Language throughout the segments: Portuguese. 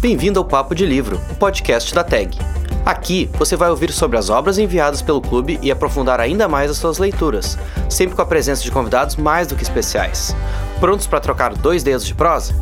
Bem-vindo ao Papo de Livro, o podcast da TAG. Aqui você vai ouvir sobre as obras enviadas pelo clube e aprofundar ainda mais as suas leituras, sempre com a presença de convidados mais do que especiais. Prontos para trocar dois dedos de prosa?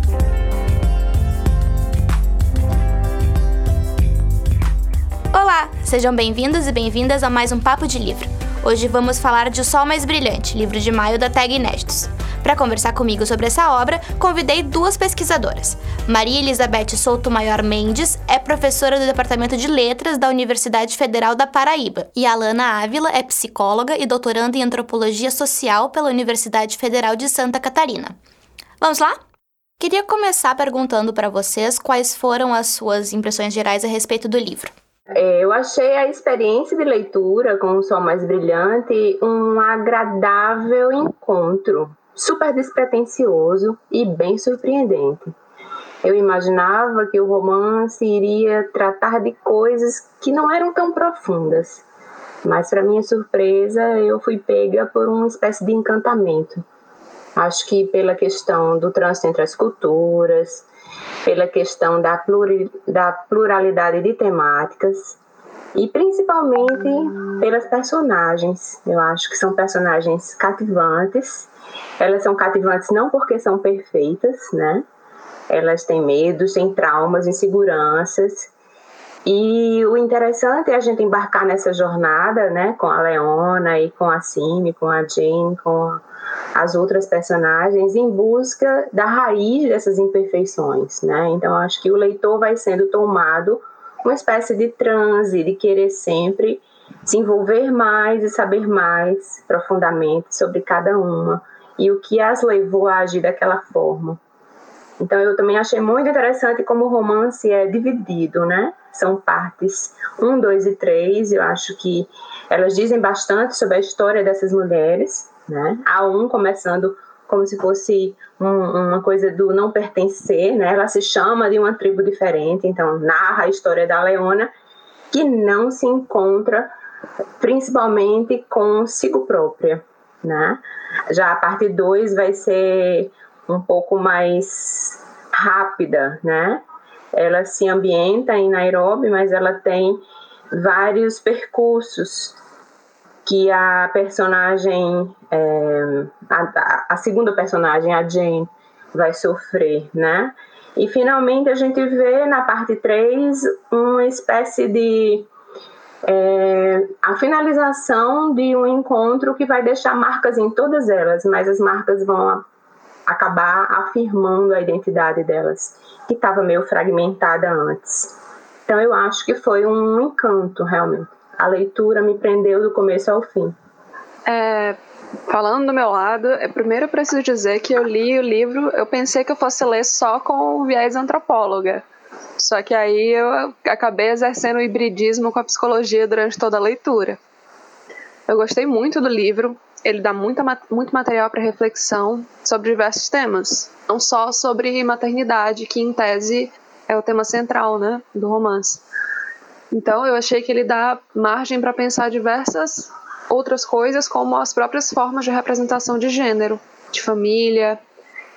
Olá, sejam bem-vindos e bem-vindas a mais um Papo de Livro. Hoje vamos falar de O Sol Mais Brilhante, livro de maio da Tag Inéditos. Para conversar comigo sobre essa obra, convidei duas pesquisadoras. Maria Elizabeth Souto Maior Mendes é professora do Departamento de Letras da Universidade Federal da Paraíba e Alana Ávila é psicóloga e doutoranda em Antropologia Social pela Universidade Federal de Santa Catarina. Vamos lá? Queria começar perguntando para vocês quais foram as suas impressões gerais a respeito do livro. É, eu achei a experiência de leitura com o Sol Mais Brilhante um agradável encontro super despretensioso e bem surpreendente. Eu imaginava que o romance iria tratar de coisas que não eram tão profundas, mas para minha surpresa eu fui pega por uma espécie de encantamento. Acho que pela questão do trânsito entre as culturas, pela questão da, da pluralidade de temáticas e principalmente pelas personagens. Eu acho que são personagens cativantes elas são cativantes não porque são perfeitas, né? Elas têm medos, têm traumas, inseguranças. E o interessante é a gente embarcar nessa jornada, né, com a Leona e com a Cime, com a Jane, com as outras personagens, em busca da raiz dessas imperfeições, né? Então acho que o leitor vai sendo tomado uma espécie de transe, de querer sempre se envolver mais e saber mais profundamente sobre cada uma e o que as levou a agir daquela forma. Então eu também achei muito interessante como o romance é dividido, né? São partes 1, 2 e 3. Eu acho que elas dizem bastante sobre a história dessas mulheres, né? A um começando como se fosse um, uma coisa do não pertencer, né? Ela se chama de uma tribo diferente, então narra a história da Leona que não se encontra principalmente consigo própria, né? Já a parte 2 vai ser um pouco mais rápida, né? Ela se ambienta em Nairobi, mas ela tem vários percursos que a personagem, é, a, a, segunda personagem, a Jane, vai sofrer, né? E finalmente a gente vê na parte 3 uma espécie de é, a finalização de um encontro que vai deixar marcas em todas elas, mas as marcas vão acabar afirmando a identidade delas, que estava meio fragmentada antes. Então eu acho que foi um encanto realmente. A leitura me prendeu do começo ao fim. É, falando do meu lado, é, primeiro eu preciso dizer que eu li o livro, eu pensei que eu fosse ler só com o viés antropóloga. Só que aí eu acabei exercendo o hibridismo com a psicologia durante toda a leitura. Eu gostei muito do livro, ele dá muita, muito material para reflexão sobre diversos temas, não só sobre maternidade, que em tese é o tema central né, do romance. Então eu achei que ele dá margem para pensar diversas outras coisas, como as próprias formas de representação de gênero, de família,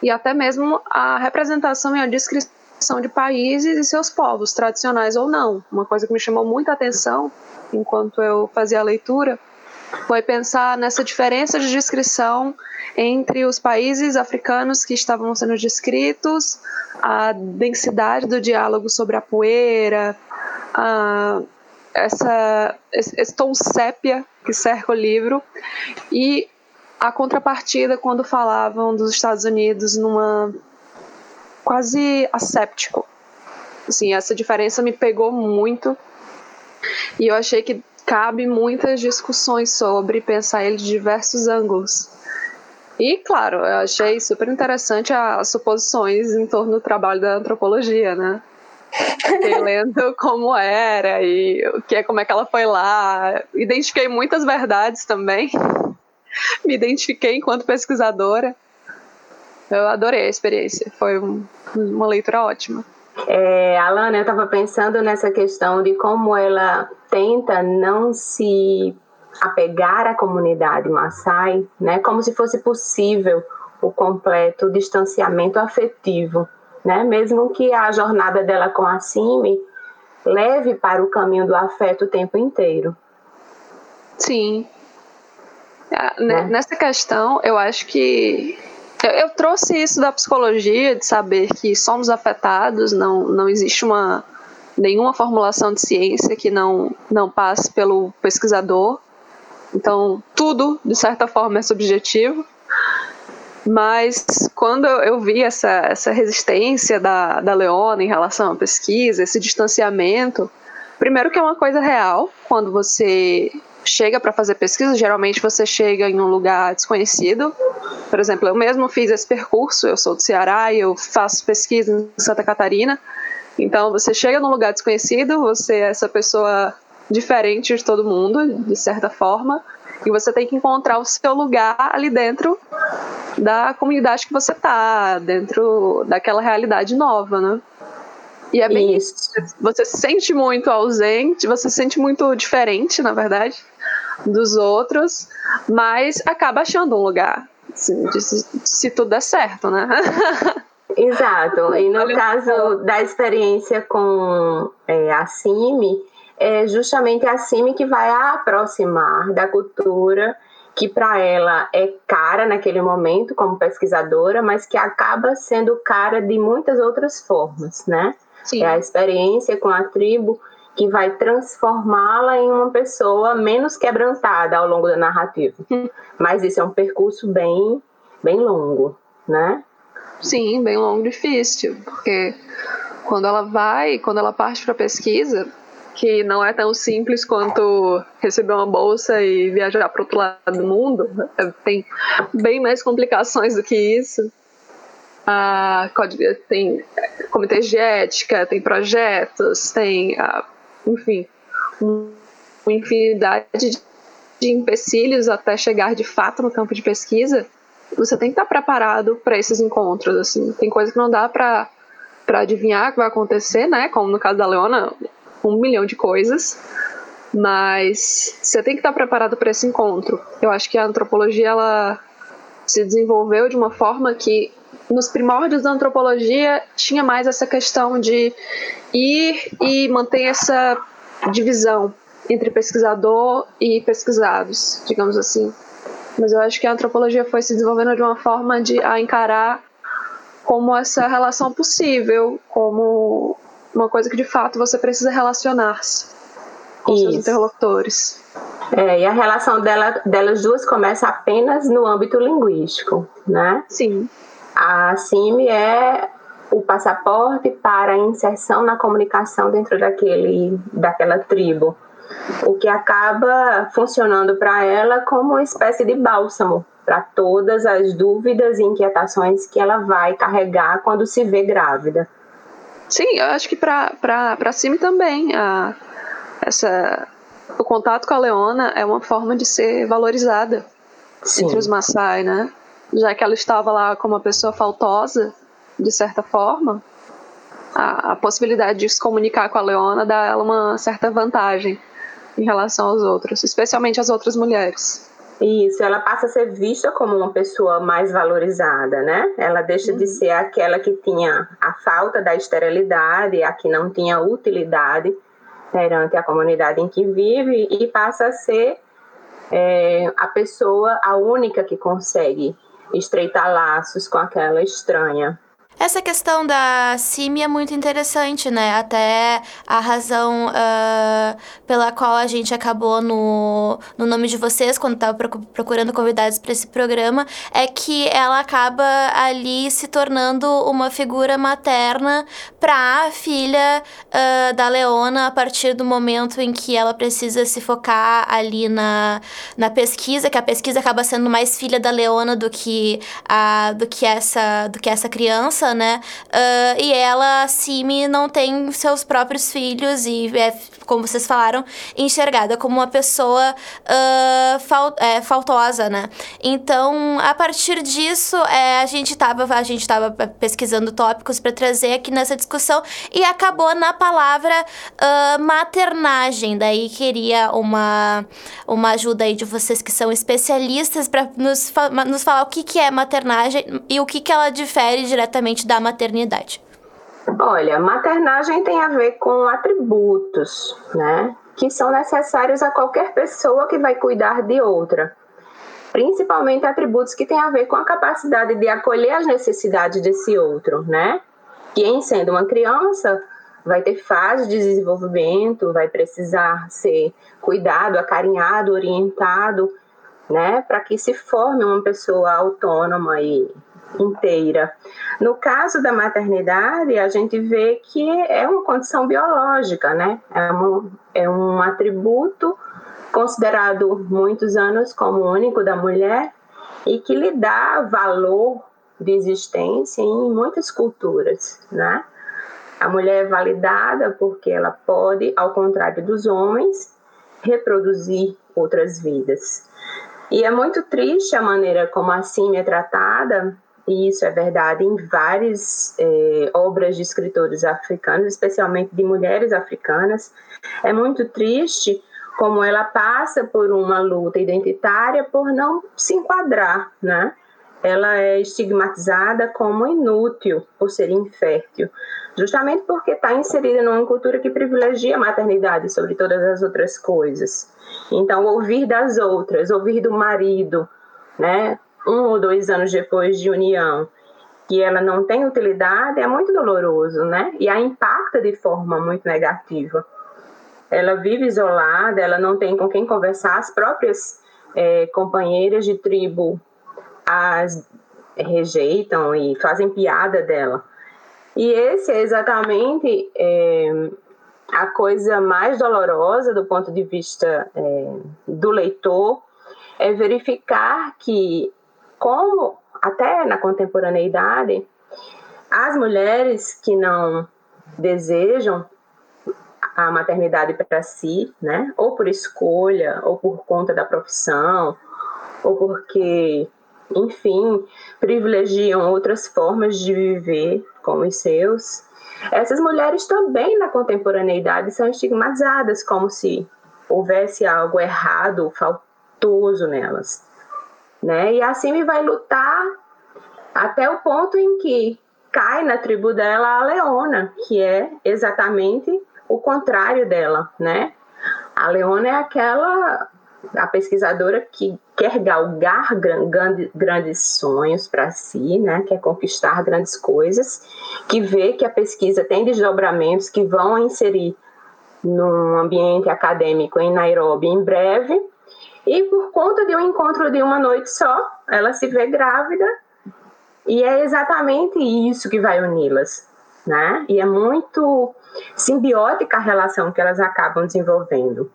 e até mesmo a representação e a descrição de países e seus povos, tradicionais ou não. Uma coisa que me chamou muita atenção enquanto eu fazia a leitura foi pensar nessa diferença de descrição entre os países africanos que estavam sendo descritos, a densidade do diálogo sobre a poeira, a, essa, esse, esse tom sépia que cerca o livro e a contrapartida quando falavam dos Estados Unidos numa quase asséptico. Assim, essa diferença me pegou muito e eu achei que cabe muitas discussões sobre pensar ele de diversos ângulos. E, claro, eu achei super interessante as suposições em torno do trabalho da antropologia, né? Fiquei lendo como era e o que é, como é que ela foi lá. Identifiquei muitas verdades também. Me identifiquei enquanto pesquisadora. Eu adorei a experiência, foi um, uma leitura ótima. É, Alana, eu estava pensando nessa questão de como ela tenta não se apegar à comunidade Maasai, né, como se fosse possível o completo distanciamento afetivo né? Mesmo que a jornada dela com a Cime leve para o caminho do afeto o tempo inteiro. Sim. Ah, né? Nessa questão, eu acho que eu, eu, trouxe isso da psicologia, de saber que somos afetados, não, não existe uma nenhuma formulação de ciência que não, não passe pelo pesquisador. Então, tudo, de certa forma, é subjetivo. Mas quando eu vi essa, essa resistência da, da Leona em relação à pesquisa, esse distanciamento, primeiro que é uma coisa real, quando você chega para fazer pesquisa, geralmente você chega em um lugar desconhecido. Por exemplo, eu mesmo fiz esse percurso, eu sou do Ceará e eu faço pesquisa em Santa Catarina. Então você chega num lugar desconhecido, você é essa pessoa diferente de todo mundo, de certa forma, e você tem que encontrar o seu lugar ali dentro da comunidade que você tá, dentro daquela realidade nova, né? E é bem isso. Você se sente muito ausente, você se sente muito diferente, na verdade, dos outros, mas acaba achando um lugar, assim, de, se, tudo der certo, né? Exato. E no caso da experiência com é, a CIMI, é justamente a CIMI que vai aproximar da cultura que para ela é cara naquele momento como pesquisadora, mas que acaba sendo cara de muitas outras formas, né? Sim. É a experiência com a tribo que vai transformá-la em uma pessoa menos quebrantada ao longo da narrativa. Mas isso é um percurso bem, bem longo, né? Sim, bem longo e difícil, porque quando ela vai, quando ela parte para pesquisa, que não é tão simples quanto receber uma bolsa e viajar para outro lado do mundo, é, tem bem mais complicações do que isso. Ah, tem comitês de ética, tem projetos, tem, ah, enfim, uma infinidade de empecilhos até chegar de fato no campo de pesquisa você tem que estar preparado para esses encontros, assim. Tem coisa que não dá para para adivinhar o que vai acontecer, né? Como no caso da Leona, um milhão de coisas. Mas você tem que estar preparado para esse encontro. Eu acho que a antropologia ela se desenvolveu de uma forma que nos primórdios da antropologia tinha mais essa questão de ir e manter essa divisão entre pesquisador e pesquisados, digamos assim. Mas eu acho que a antropologia foi se desenvolvendo de uma forma de a encarar como essa relação possível, como uma coisa que de fato você precisa relacionar-se com Isso. seus interlocutores. É, e a relação dela, delas duas começa apenas no âmbito linguístico, né? Sim. A CIMI é o passaporte para a inserção na comunicação dentro daquele, daquela tribo o que acaba funcionando para ela como uma espécie de bálsamo para todas as dúvidas e inquietações que ela vai carregar quando se vê grávida. Sim, eu acho que para Simi também a, essa, o contato com a Leona é uma forma de ser valorizada Sim. entre os Maasai, né? Já que ela estava lá como uma pessoa faltosa, de certa forma, a, a possibilidade de se comunicar com a Leona dá ela uma certa vantagem em relação aos outros, especialmente as outras mulheres. Isso, ela passa a ser vista como uma pessoa mais valorizada, né? Ela deixa uhum. de ser aquela que tinha a falta da esterilidade, a que não tinha utilidade perante a comunidade em que vive e passa a ser é, a pessoa, a única que consegue estreitar laços com aquela estranha. Essa questão da CIMI é muito interessante, né? Até a razão uh, pela qual a gente acabou no, no nome de vocês, quando estava procurando convidados para esse programa, é que ela acaba ali se tornando uma figura materna para a filha uh, da Leona a partir do momento em que ela precisa se focar ali na, na pesquisa, que a pesquisa acaba sendo mais filha da Leona do que, a, do que, essa, do que essa criança né? Uh, e ela, Simi, não tem seus próprios filhos e é, como vocês falaram, enxergada como uma pessoa uh, fal é, faltosa, né? Então, a partir disso, é, a gente estava a gente tava pesquisando tópicos para trazer aqui nessa discussão e acabou na palavra uh, maternagem. Daí queria uma, uma ajuda aí de vocês que são especialistas para nos, fa nos falar o que, que é maternagem e o que, que ela difere diretamente da maternidade. Olha, maternagem tem a ver com atributos, né? Que são necessários a qualquer pessoa que vai cuidar de outra. Principalmente atributos que têm a ver com a capacidade de acolher as necessidades desse outro, né? Quem sendo uma criança vai ter fase de desenvolvimento, vai precisar ser cuidado, acarinhado, orientado, né, para que se forme uma pessoa autônoma e inteira. No caso da maternidade, a gente vê que é uma condição biológica, né? É um, é um atributo considerado muitos anos como único da mulher e que lhe dá valor de existência em muitas culturas, né? A mulher é validada porque ela pode, ao contrário dos homens, reproduzir outras vidas. E é muito triste a maneira como a símia é tratada e isso é verdade em várias é, obras de escritores africanos, especialmente de mulheres africanas. É muito triste como ela passa por uma luta identitária por não se enquadrar, né? Ela é estigmatizada como inútil por ser infértil, justamente porque está inserida numa cultura que privilegia a maternidade sobre todas as outras coisas. Então, ouvir das outras, ouvir do marido, né? Um ou dois anos depois de união, que ela não tem utilidade, é muito doloroso, né? E a impacta de forma muito negativa. Ela vive isolada, ela não tem com quem conversar, as próprias é, companheiras de tribo as rejeitam e fazem piada dela. E esse é exatamente é, a coisa mais dolorosa do ponto de vista é, do leitor, é verificar que como até na contemporaneidade as mulheres que não desejam a maternidade para si, né, ou por escolha, ou por conta da profissão, ou porque, enfim, privilegiam outras formas de viver como os seus, essas mulheres também na contemporaneidade são estigmatizadas como se houvesse algo errado, faltoso nelas né? E a Simi vai lutar até o ponto em que cai na tribo dela a Leona, que é exatamente o contrário dela, né? A Leona é aquela a pesquisadora que quer galgar grandes sonhos para si, né? Quer conquistar grandes coisas, que vê que a pesquisa tem desdobramentos que vão inserir num ambiente acadêmico em Nairobi em breve e por conta de um encontro de uma noite só, ela se vê grávida e é exatamente isso que vai uni-las, né? E é muito simbiótica a relação que elas acabam desenvolvendo.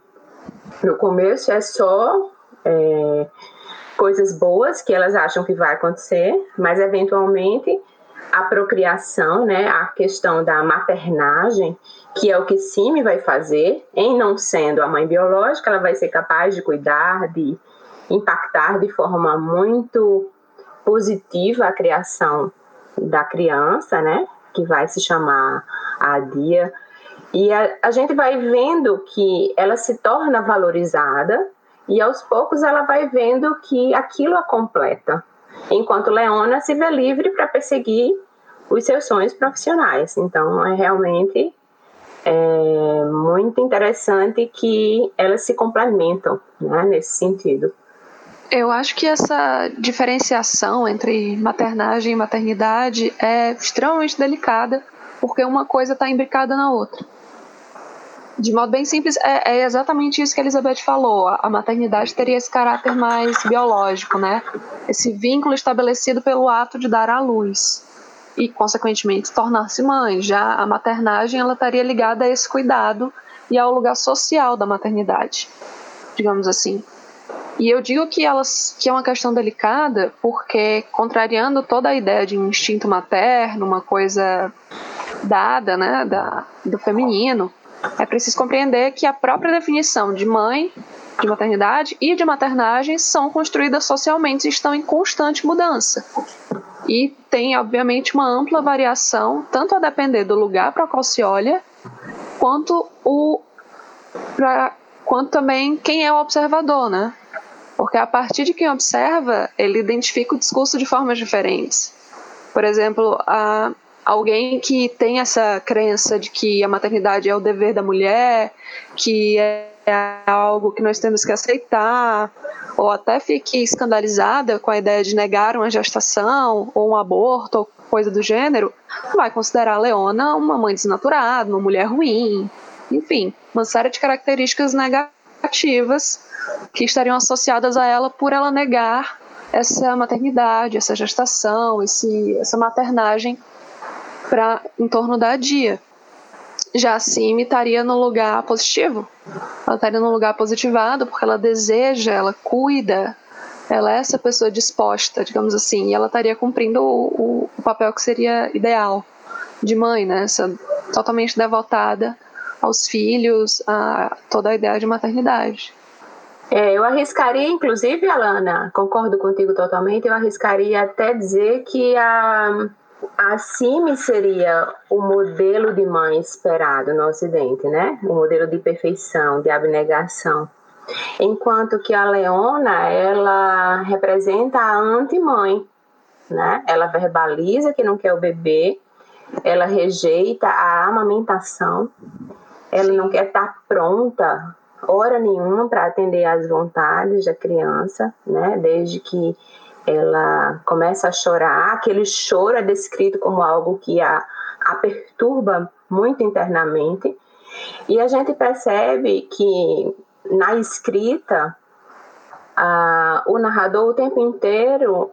No começo é só é, coisas boas que elas acham que vai acontecer, mas eventualmente a procriação, né, a questão da maternagem, que é o que Simi vai fazer, em não sendo a mãe biológica, ela vai ser capaz de cuidar, de impactar de forma muito positiva a criação da criança, né, que vai se chamar a Dia. E a, a gente vai vendo que ela se torna valorizada e aos poucos ela vai vendo que aquilo a completa, enquanto Leona se vê livre para perseguir os seus sonhos profissionais. Então, é realmente é, muito interessante que elas se complementam né, nesse sentido. Eu acho que essa diferenciação entre maternagem e maternidade é extremamente delicada, porque uma coisa está imbricada na outra. De modo bem simples, é, é, exatamente isso que a Elizabeth falou. A maternidade teria esse caráter mais biológico, né? Esse vínculo estabelecido pelo ato de dar à luz e, consequentemente, tornar-se mãe. Já a maternagem ela estaria ligada a esse cuidado e ao lugar social da maternidade, digamos assim. E eu digo que, elas, que é uma questão delicada porque, contrariando toda a ideia de um instinto materno, uma coisa dada né, da, do feminino, é preciso compreender que a própria definição de mãe, de maternidade e de maternagem são construídas socialmente e estão em constante mudança. E tem, obviamente, uma ampla variação, tanto a depender do lugar para qual se olha, quanto, o, pra, quanto também quem é o observador, né? Porque a partir de quem observa, ele identifica o discurso de formas diferentes. Por exemplo, a, alguém que tem essa crença de que a maternidade é o dever da mulher, que é algo que nós temos que aceitar, ou até fique escandalizada com a ideia de negar uma gestação ou um aborto ou coisa do gênero, vai considerar a Leona uma mãe desnaturada, uma mulher ruim, enfim, uma série de características negativas que estariam associadas a ela por ela negar essa maternidade, essa gestação, esse, essa maternagem para em torno da dia. Já a Simi estaria no lugar positivo. Ela estaria no lugar positivado porque ela deseja, ela cuida, ela é essa pessoa disposta, digamos assim, e ela estaria cumprindo o, o, o papel que seria ideal de mãe, né? Essa, totalmente devotada aos filhos, a toda a ideia de maternidade. É, eu arriscaria, inclusive, Alana, concordo contigo totalmente, eu arriscaria até dizer que a, a Cime seria o modelo de mãe esperado no Ocidente, né? O modelo de perfeição, de abnegação. Enquanto que a Leona, ela representa a anti-mãe, né? Ela verbaliza que não quer o bebê, ela rejeita a amamentação, ela não quer estar pronta hora nenhuma para atender às vontades da criança, né? Desde que ela começa a chorar, aquele choro é descrito como algo que a, a perturba muito internamente. E a gente percebe que na escrita, a, o narrador o tempo inteiro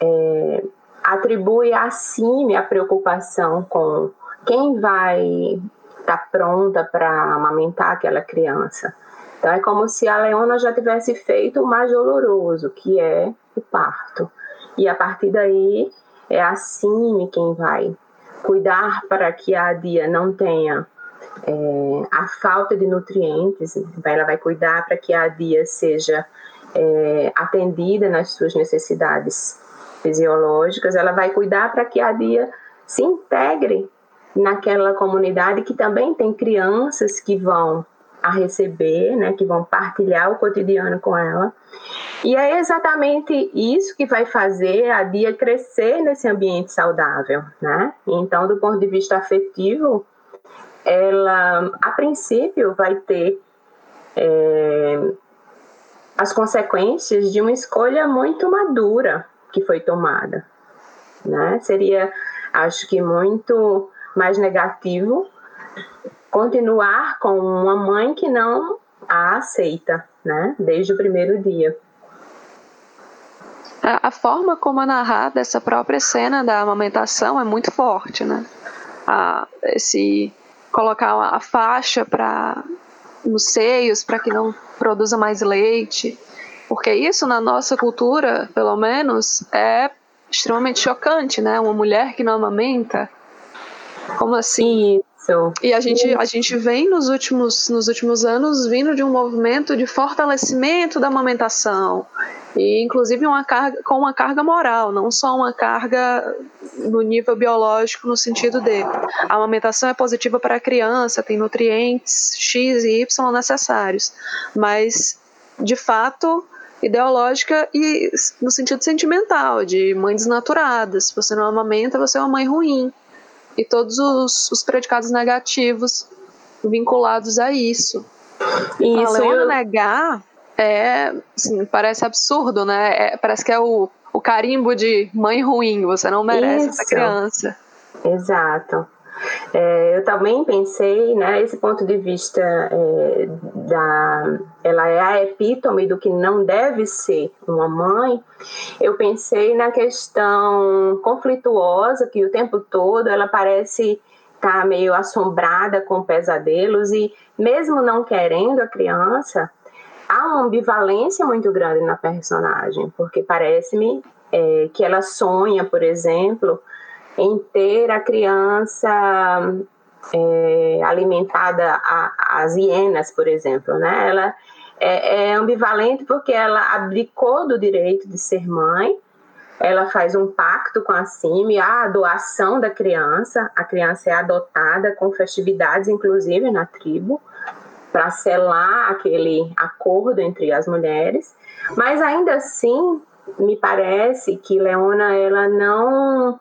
é, atribui a Cime a preocupação com quem vai estar tá pronta para amamentar aquela criança. Então é como se a Leona já tivesse feito o mais doloroso, que é o parto. E a partir daí é a Cime quem vai cuidar para que a Dia não tenha é, a falta de nutrientes, ela vai cuidar para que a Dia seja é, atendida nas suas necessidades fisiológicas, ela vai cuidar para que a Dia se integre naquela comunidade que também tem crianças que vão a receber, né, que vão partilhar o cotidiano com ela. E é exatamente isso que vai fazer a Dia crescer nesse ambiente saudável, né? Então, do ponto de vista afetivo, ela, a princípio, vai ter é, as consequências de uma escolha muito madura que foi tomada, né? Seria, acho que, muito mais negativo continuar com uma mãe que não a aceita, né? Desde o primeiro dia. A, a forma como é narrada essa própria cena da amamentação é muito forte, né? A, esse colocar a faixa para nos seios para que não produza mais leite, porque isso na nossa cultura, pelo menos, é extremamente chocante, né? Uma mulher que não amamenta, como assim? Isso. E a gente, a gente vem nos últimos, nos últimos anos vindo de um movimento de fortalecimento da amamentação. E inclusive uma carga, com uma carga moral, não só uma carga no nível biológico, no sentido de a amamentação é positiva para a criança, tem nutrientes X e Y necessários, mas de fato ideológica e no sentido sentimental, de mãe desnaturada. Se você não amamenta, você é uma mãe ruim e todos os, os predicados negativos vinculados a isso. Isso. Leona eu... negar é, assim, parece absurdo, né? É, parece que é o, o carimbo de mãe ruim, você não merece isso. essa criança. Exato. É, eu também pensei, né, esse ponto de vista é, da, ela é a epítome do que não deve ser uma mãe. Eu pensei na questão conflituosa que o tempo todo ela parece estar tá meio assombrada com pesadelos e mesmo não querendo a criança, há uma ambivalência muito grande na personagem, porque parece-me é, que ela sonha, por exemplo, em ter a criança é, alimentada às hienas, por exemplo, né? Ela é, é ambivalente porque ela abdicou do direito de ser mãe, ela faz um pacto com a CIMI, a doação da criança, a criança é adotada com festividades, inclusive na tribo, para selar aquele acordo entre as mulheres, mas ainda assim me parece que Leona ela não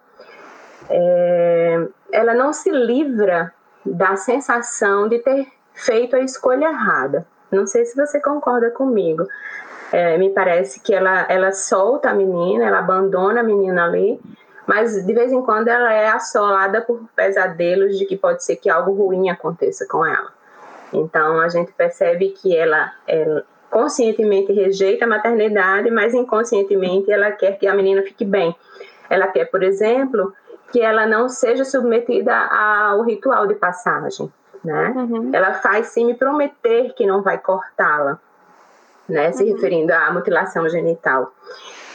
é, ela não se livra da sensação de ter feito a escolha errada. Não sei se você concorda comigo. É, me parece que ela, ela solta a menina, ela abandona a menina ali, mas de vez em quando ela é assolada por pesadelos de que pode ser que algo ruim aconteça com ela. Então a gente percebe que ela, ela conscientemente rejeita a maternidade, mas inconscientemente ela quer que a menina fique bem. Ela quer, por exemplo, que ela não seja submetida ao ritual de passagem, né? Uhum. Ela faz sim me prometer que não vai cortá-la, né? Se uhum. referindo à mutilação genital.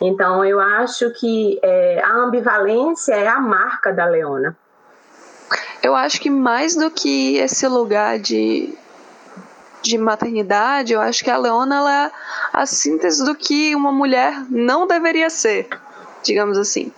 Então, eu acho que é, a ambivalência é a marca da Leona. Eu acho que mais do que esse lugar de, de maternidade, eu acho que a Leona ela é a síntese do que uma mulher não deveria ser, digamos assim.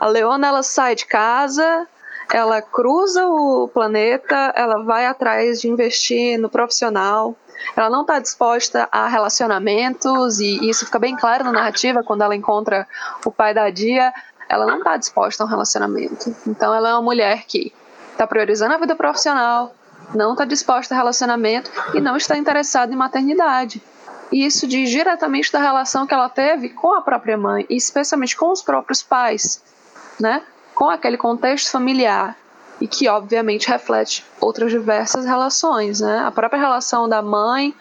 A Leona ela sai de casa, ela cruza o planeta, ela vai atrás de investir no profissional, ela não está disposta a relacionamentos, e isso fica bem claro na narrativa quando ela encontra o pai da Dia. Ela não está disposta a um relacionamento. Então, ela é uma mulher que está priorizando a vida profissional, não está disposta a relacionamento e não está interessada em maternidade. E isso diz diretamente da relação que ela teve com a própria mãe, e especialmente com os próprios pais, né? com aquele contexto familiar e que obviamente reflete outras diversas relações, né? A própria relação da mãe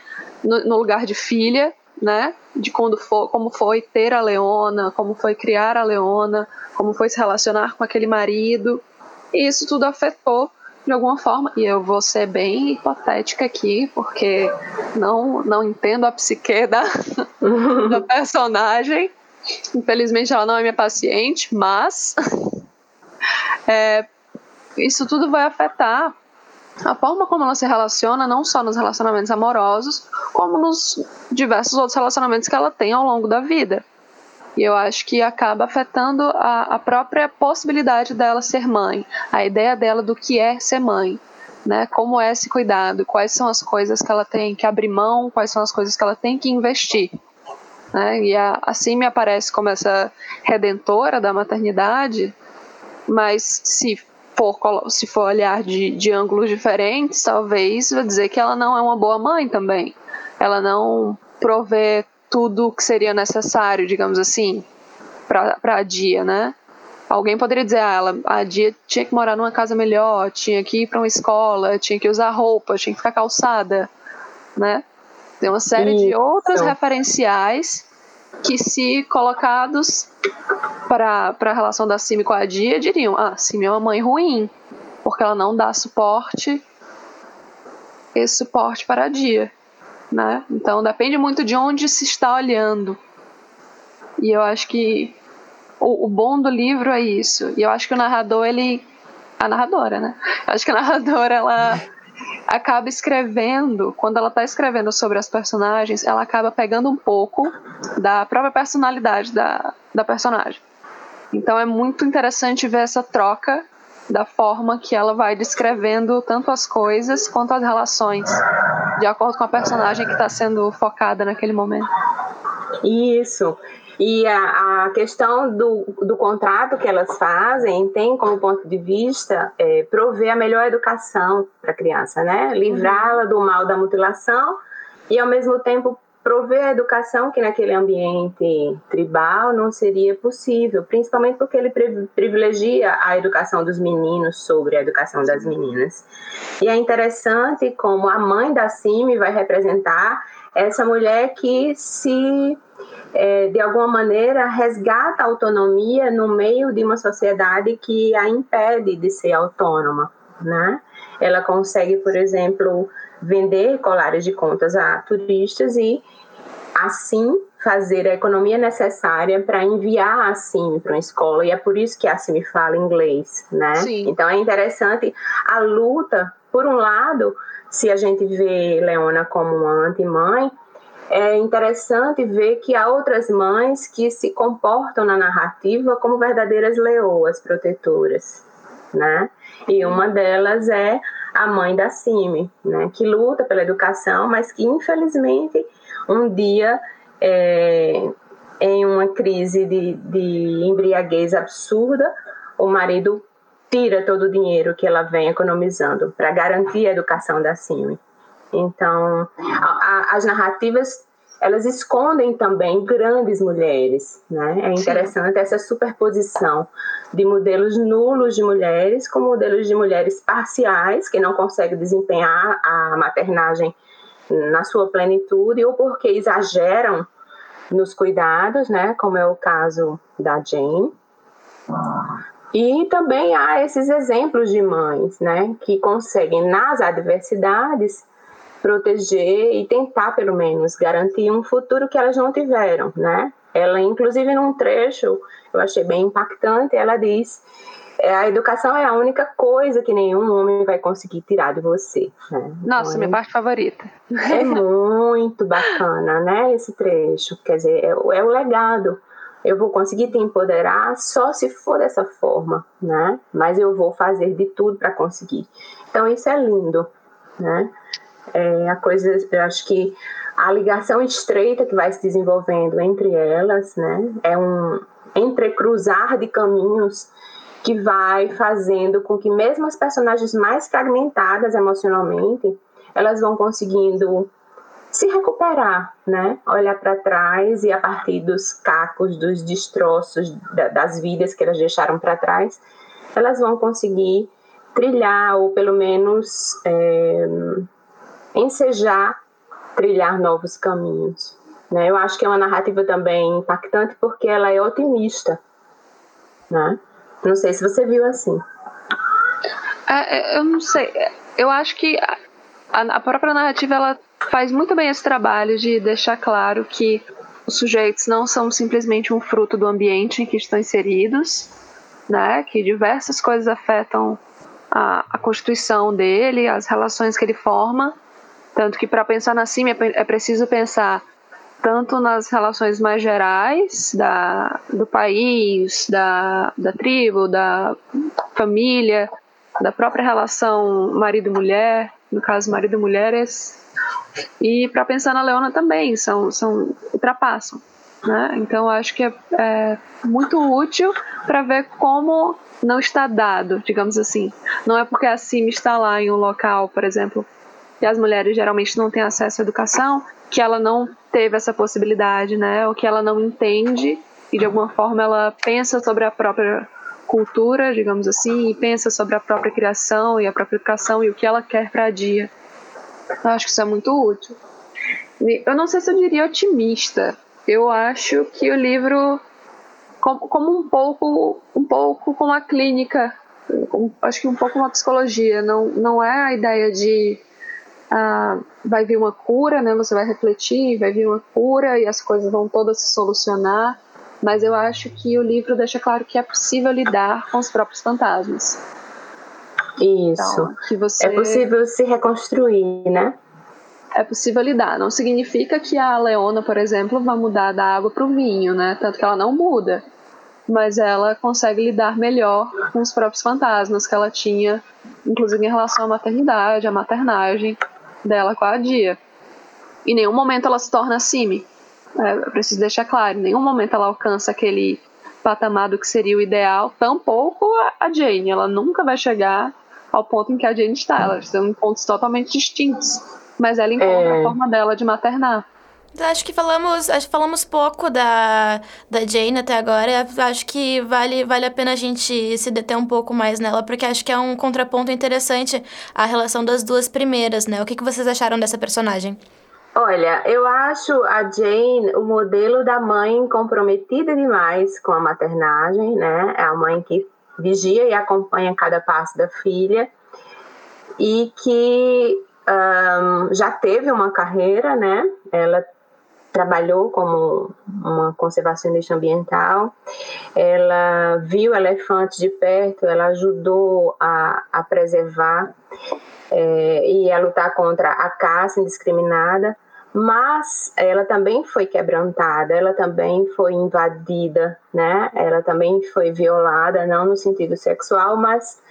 no, no lugar de filha, né? De quando for, como foi ter a Leona, como foi criar a Leona, como foi se relacionar com aquele marido. E isso tudo afetou de alguma forma, e eu vou ser bem hipotética aqui, porque não, não entendo a psique da, da personagem. Infelizmente ela não é minha paciente, mas é, isso tudo vai afetar a forma como ela se relaciona, não só nos relacionamentos amorosos, como nos diversos outros relacionamentos que ela tem ao longo da vida. E eu acho que acaba afetando a, a própria possibilidade dela ser mãe, a ideia dela do que é ser mãe. Né, como é esse cuidado, quais são as coisas que ela tem que abrir mão, quais são as coisas que ela tem que investir. Né? E a, assim me aparece como essa redentora da maternidade, mas se for, se for olhar de, de ângulos diferentes, talvez vai dizer que ela não é uma boa mãe também. Ela não provê tudo o que seria necessário, digamos assim, para a Dia, né? Alguém poderia dizer, ah, ela, a Dia tinha que morar numa casa melhor, tinha que ir para uma escola, tinha que usar roupa, tinha que ficar calçada, né? Tem uma série Isso. de outros referenciais que, se colocados para a relação da Simi com a Dia, diriam: ah, Simi é uma mãe ruim, porque ela não dá suporte, esse suporte para a Dia. Né? Então depende muito de onde se está olhando. E eu acho que o, o bom do livro é isso. E eu acho que o narrador, ele. A narradora, né? Eu acho que a narradora, ela acaba escrevendo, quando ela está escrevendo sobre as personagens, ela acaba pegando um pouco da própria personalidade da, da personagem. Então é muito interessante ver essa troca da forma que ela vai descrevendo tanto as coisas quanto as relações, de acordo com a personagem que está sendo focada naquele momento. Isso. E a, a questão do, do contrato que elas fazem tem como ponto de vista é, prover a melhor educação para a criança, né? Livrá-la do mal da mutilação e, ao mesmo tempo, prover a educação que naquele ambiente tribal não seria possível, principalmente porque ele privilegia a educação dos meninos sobre a educação das meninas. E é interessante como a mãe da Simi vai representar essa mulher que se é, de alguma maneira resgata a autonomia no meio de uma sociedade que a impede de ser autônoma, né? Ela consegue, por exemplo, vender colares de contas a turistas e assim fazer a economia necessária para enviar a Sim para uma escola e é por isso que a Sim fala inglês, né? Sim. Então é interessante a luta, por um lado, se a gente vê Leona como uma anti-mãe, é interessante ver que há outras mães que se comportam na narrativa como verdadeiras leoas protetoras, né? E uma delas é a mãe da Cime, né? Que luta pela educação, mas que infelizmente um dia, é, em uma crise de, de embriaguez absurda, o marido tira todo o dinheiro que ela vem economizando para garantir a educação da Simi. Então, a, a, as narrativas elas escondem também grandes mulheres, né? É interessante Sim. essa superposição de modelos nulos de mulheres com modelos de mulheres parciais que não conseguem desempenhar a maternagem na sua plenitude ou porque exageram nos cuidados, né? Como é o caso da Jane. E também há esses exemplos de mães, né, que conseguem nas adversidades proteger e tentar pelo menos garantir um futuro que elas não tiveram, né? Ela, inclusive, num trecho, eu achei bem impactante, ela diz é, a educação é a única coisa que nenhum homem vai conseguir tirar de você. Né? Nossa, então, minha parte favorita. É muito bacana, né? Esse trecho. Quer dizer, é, é, o legado. Eu vou conseguir te empoderar só se for dessa forma, né? Mas eu vou fazer de tudo para conseguir. Então, isso é lindo, né? É a coisa, eu acho que a ligação estreita que vai se desenvolvendo entre elas, né? É um entrecruzar de caminhos que vai fazendo com que mesmo as personagens mais fragmentadas emocionalmente, elas vão conseguindo se recuperar, né? Olhar para trás e a partir dos cacos, dos destroços das vidas que elas deixaram para trás, elas vão conseguir trilhar ou pelo menos é, ensejar trilhar novos caminhos. Né? Eu acho que é uma narrativa também impactante porque ela é otimista, né? Não sei se você viu assim. É, é eu não sei. Eu acho que a, a própria narrativa ela faz muito bem esse trabalho de deixar claro que os sujeitos não são simplesmente um fruto do ambiente em que estão inseridos, né? Que diversas coisas afetam a, a constituição dele, as relações que ele forma. Tanto que para pensar na CIM é, é preciso pensar tanto nas relações mais gerais da, do país, da, da tribo, da família, da própria relação marido-mulher, no caso marido-mulheres, e para pensar na Leona também, são, são ultrapassam. Né? Então acho que é, é muito útil para ver como não está dado, digamos assim. Não é porque a CIM está lá em um local, por exemplo, que as mulheres geralmente não têm acesso à educação, que ela não teve essa possibilidade, né? Ou que ela não entende e de alguma forma ela pensa sobre a própria cultura, digamos assim, e pensa sobre a própria criação e a própria educação e o que ela quer para dia. Eu acho que isso é muito útil. Eu não sei se eu diria otimista. Eu acho que o livro, como um pouco, um pouco como a clínica, acho que um pouco uma psicologia. Não, não é a ideia de ah, vai vir uma cura, né? Você vai refletir, vai vir uma cura e as coisas vão todas se solucionar. Mas eu acho que o livro deixa claro que é possível lidar com os próprios fantasmas. Isso. Então, que você... É possível se reconstruir, né? É possível lidar. Não significa que a Leona, por exemplo, vai mudar da água para o vinho, né? Tanto que ela não muda. Mas ela consegue lidar melhor com os próprios fantasmas que ela tinha, inclusive em relação à maternidade, à maternagem dela com a Dia. Em nenhum momento ela se torna Simi. É, eu preciso deixar claro, em nenhum momento ela alcança aquele patamar do que seria o ideal, tampouco a Jane. Ela nunca vai chegar ao ponto em que a Jane está. Elas em pontos totalmente distintos. Mas ela encontra é... a forma dela de maternar. Acho que falamos, acho que falamos pouco da, da Jane até agora. Acho que vale, vale a pena a gente se deter um pouco mais nela, porque acho que é um contraponto interessante a relação das duas primeiras, né? O que, que vocês acharam dessa personagem? Olha, eu acho a Jane o modelo da mãe comprometida demais com a maternagem, né? É a mãe que vigia e acompanha cada passo da filha e que um, já teve uma carreira, né? Ela trabalhou como uma conservacionista ambiental, ela viu elefantes de perto, ela ajudou a, a preservar é, e a lutar contra a caça indiscriminada, mas ela também foi quebrantada, ela também foi invadida, né? Ela também foi violada, não no sentido sexual, mas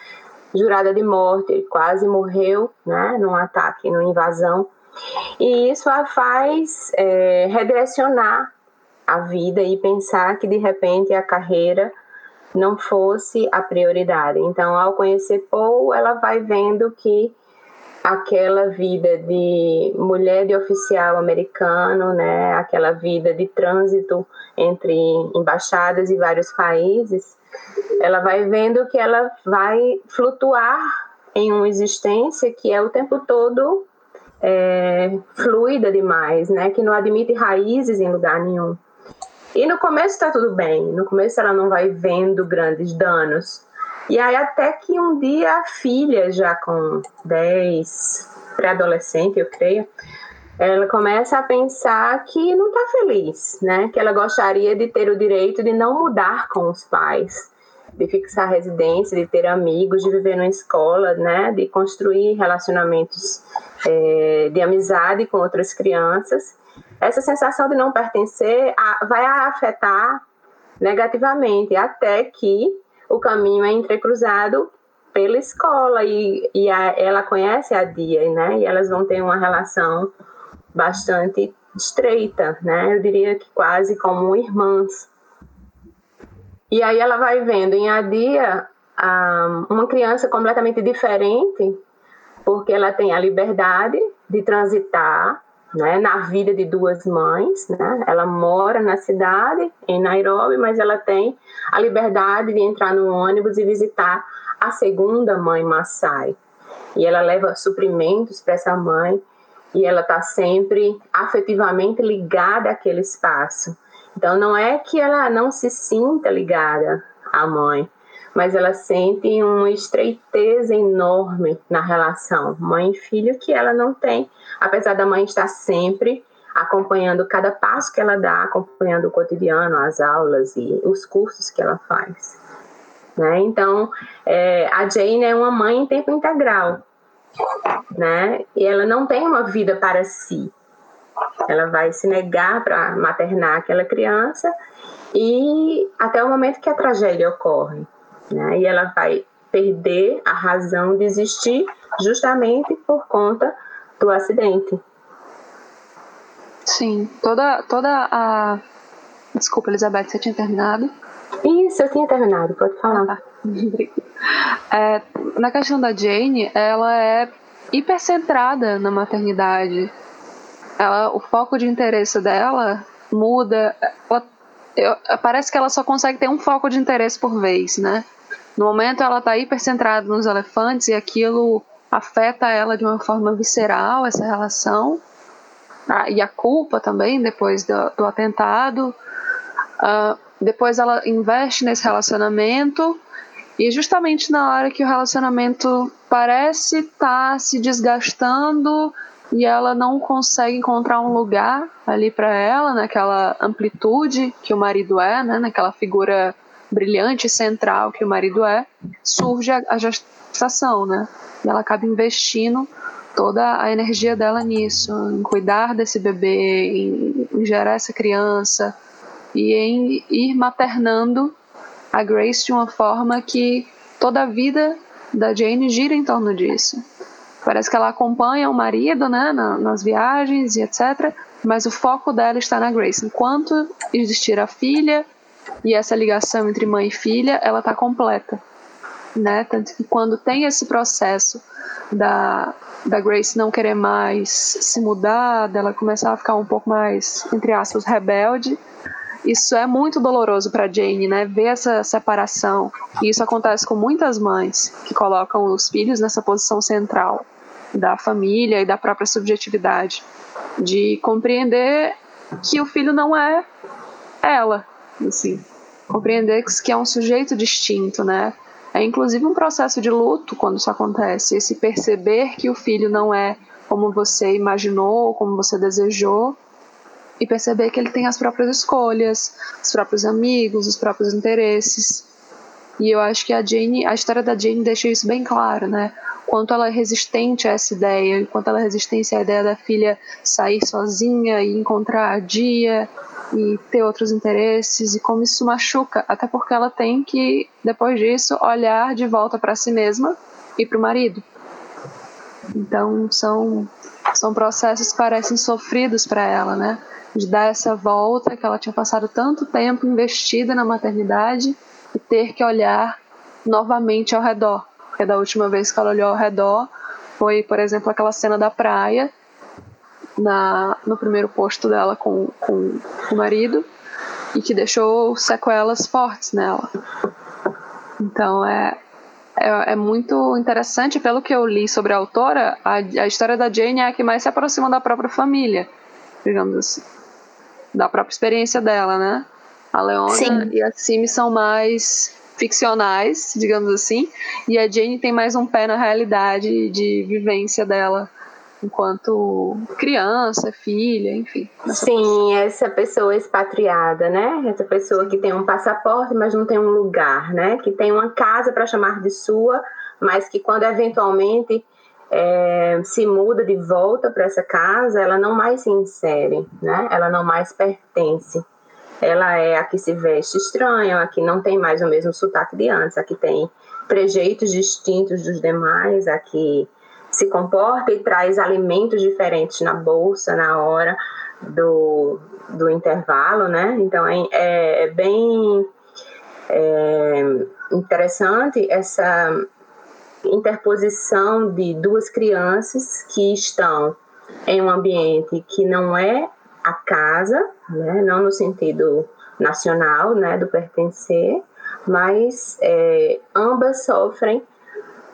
jurada de morte, quase morreu, né? Num ataque, numa invasão e isso a faz é, redirecionar a vida e pensar que de repente a carreira não fosse a prioridade. Então, ao conhecer Paul, ela vai vendo que aquela vida de mulher de oficial americano, né, aquela vida de trânsito entre embaixadas e vários países, ela vai vendo que ela vai flutuar em uma existência que é o tempo todo é, fluida demais, né, que não admite raízes em lugar nenhum. E no começo está tudo bem, no começo ela não vai vendo grandes danos, e aí até que um dia a filha, já com 10, pré-adolescente, eu creio, ela começa a pensar que não está feliz, né? Que ela gostaria de ter o direito de não mudar com os pais, de fixar residência, de ter amigos, de viver numa escola, né? De construir relacionamentos é, de amizade com outras crianças. Essa sensação de não pertencer vai afetar negativamente até que o caminho é entrecruzado pela escola e, e a, ela conhece a Dia, né? E elas vão ter uma relação bastante estreita, né? Eu diria que quase como irmãs. E aí ela vai vendo em Adia uma criança completamente diferente, porque ela tem a liberdade de transitar né, na vida de duas mães. Né? Ela mora na cidade, em Nairobi, mas ela tem a liberdade de entrar no ônibus e visitar a segunda mãe Maasai. E ela leva suprimentos para essa mãe e ela está sempre afetivamente ligada àquele espaço. Então, não é que ela não se sinta ligada à mãe, mas ela sente uma estreiteza enorme na relação mãe e filho que ela não tem, apesar da mãe estar sempre acompanhando cada passo que ela dá, acompanhando o cotidiano, as aulas e os cursos que ela faz. Né? Então, é, a Jane é uma mãe em tempo integral, né? E ela não tem uma vida para si. Ela vai se negar para maternar aquela criança e até o momento que a tragédia ocorre né? E ela vai perder a razão de existir justamente por conta do acidente. Sim, toda, toda a. Desculpa, Elizabeth, você tinha terminado? Isso, eu tinha terminado, pode falar. Ah, tá. é, na questão da Jane, ela é hipercentrada na maternidade. Ela, o foco de interesse dela muda. Ela, eu, parece que ela só consegue ter um foco de interesse por vez, né? No momento ela está hipercentrada nos elefantes e aquilo afeta ela de uma forma visceral, essa relação. Ah, e a culpa também, depois do, do atentado. Uh, depois ela investe nesse relacionamento e justamente na hora que o relacionamento parece estar tá se desgastando e ela não consegue encontrar um lugar ali para ela, naquela amplitude que o marido é, né, naquela figura brilhante central que o marido é, surge a, a gestação, né? E ela acaba investindo toda a energia dela nisso, em cuidar desse bebê, em, em gerar essa criança e em ir maternando a Grace de uma forma que toda a vida da Jane gira em torno disso. Parece que ela acompanha o marido, né, nas viagens e etc. Mas o foco dela está na Grace. Enquanto existir a filha e essa ligação entre mãe e filha, ela está completa, né? Tanto que quando tem esse processo da, da Grace não querer mais se mudar, dela começar a ficar um pouco mais, entre aspas, rebelde, isso é muito doloroso para Jane, né? Ver essa separação. E isso acontece com muitas mães que colocam os filhos nessa posição central da família e da própria subjetividade, de compreender que o filho não é ela, assim, compreender que é um sujeito distinto, né? É inclusive um processo de luto quando isso acontece, esse perceber que o filho não é como você imaginou, como você desejou, e perceber que ele tem as próprias escolhas, os próprios amigos, os próprios interesses. E eu acho que a Jane, a história da Jane deixa isso bem claro, né? Quanto ela é resistente a essa ideia, quanto ela é resistente à ideia da filha sair sozinha e encontrar a dia e ter outros interesses e como isso machuca, até porque ela tem que depois disso olhar de volta para si mesma e para o marido. Então são são processos que parecem sofridos para ela, né? De dar essa volta que ela tinha passado tanto tempo investida na maternidade e ter que olhar novamente ao redor. Porque da última vez que ela olhou ao redor foi, por exemplo, aquela cena da praia na, no primeiro posto dela com, com o marido e que deixou sequelas fortes nela. Então é, é, é, muito interessante, pelo que eu li sobre a autora, a, a história da Jane é a que mais se aproxima da própria família, digamos assim, da própria experiência dela, né? A Leona Sim. e a Simi são mais ficcionais, digamos assim, e a Jane tem mais um pé na realidade de vivência dela enquanto criança, filha, enfim. Sim, essa pessoa expatriada, né? Essa pessoa que tem um passaporte, mas não tem um lugar, né? Que tem uma casa para chamar de sua, mas que quando eventualmente é, se muda de volta para essa casa, ela não mais se insere, né? Ela não mais pertence. Ela é a que se veste estranha, a que não tem mais o mesmo sotaque de antes, a que tem trejeitos distintos dos demais, a que se comporta e traz alimentos diferentes na bolsa na hora do, do intervalo, né? Então é, é, é bem é, interessante essa interposição de duas crianças que estão em um ambiente que não é a casa, né? não no sentido nacional, né, do pertencer, mas é, ambas sofrem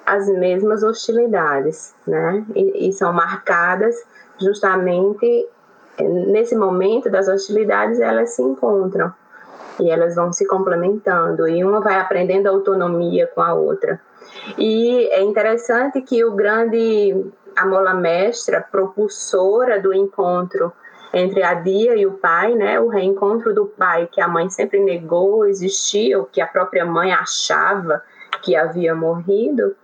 as mesmas hostilidades, né? E, e, são marcadas justamente eh, nesse momento das hostilidades, elas se encontram e elas vão se complementando e uma vai aprendendo autonomia com a outra. E é interessante que o grande a mola mestra, propulsora do encontro entre a Dia e o pai, né, o reencontro do pai que a mãe sempre negou existia, ou que a própria mãe achava que havia morrido,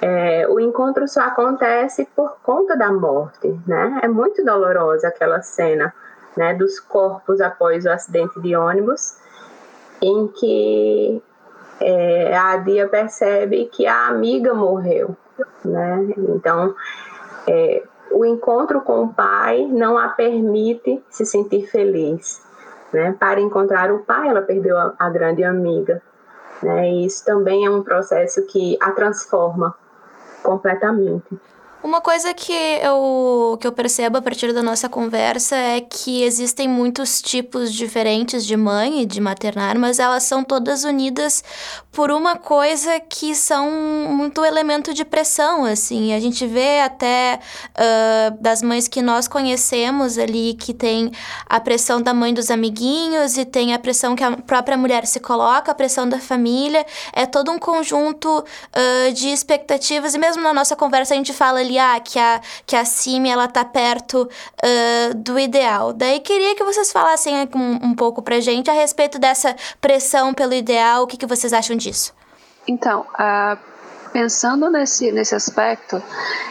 é, o encontro só acontece por conta da morte, né? É muito dolorosa aquela cena, né, dos corpos após o acidente de ônibus, em que é, a Adia percebe que a amiga morreu, né? Então, é, o encontro com o pai não a permite se sentir feliz, né? Para encontrar o pai, ela perdeu a, a grande amiga, né? E isso também é um processo que a transforma completamente. Uma coisa que eu, que eu percebo a partir da nossa conversa é que existem muitos tipos diferentes de mãe e de maternar, mas elas são todas unidas por uma coisa que são muito elemento de pressão, assim. A gente vê até uh, das mães que nós conhecemos ali que tem a pressão da mãe dos amiguinhos e tem a pressão que a própria mulher se coloca, a pressão da família. É todo um conjunto uh, de expectativas e mesmo na nossa conversa a gente fala ali ah, que a, que a CIMI ela tá perto uh, do ideal. Daí queria que vocês falassem um, um pouco pra gente a respeito dessa pressão pelo ideal, o que, que vocês acham disso? Então, uh, pensando nesse, nesse aspecto,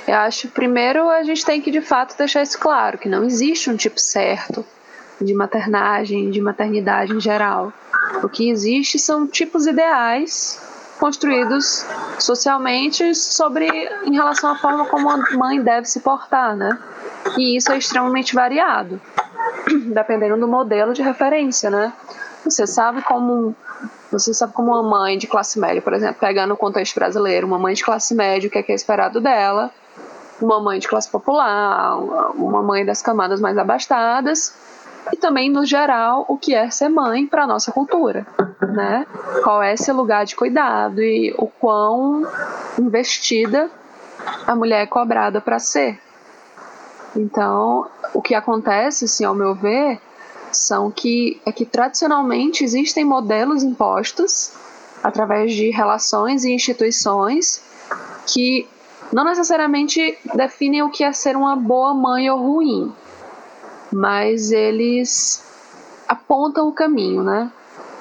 eu acho primeiro a gente tem que de fato deixar isso claro, que não existe um tipo certo de maternagem, de maternidade em geral. O que existe são tipos ideais construídos socialmente sobre em relação à forma como a mãe deve se portar, né? E isso é extremamente variado, dependendo do modelo de referência, né? Você sabe como você sabe como uma mãe de classe média, por exemplo, pegando o contexto brasileiro, uma mãe de classe média, o que é, que é esperado dela, uma mãe de classe popular, uma mãe das camadas mais abastadas, e também, no geral, o que é ser mãe para nossa cultura, né? Qual é esse lugar de cuidado e o quão investida a mulher é cobrada para ser. Então, o que acontece, assim, ao meu ver, são que é que tradicionalmente existem modelos impostos através de relações e instituições que não necessariamente definem o que é ser uma boa mãe ou ruim, mas eles apontam o caminho, né?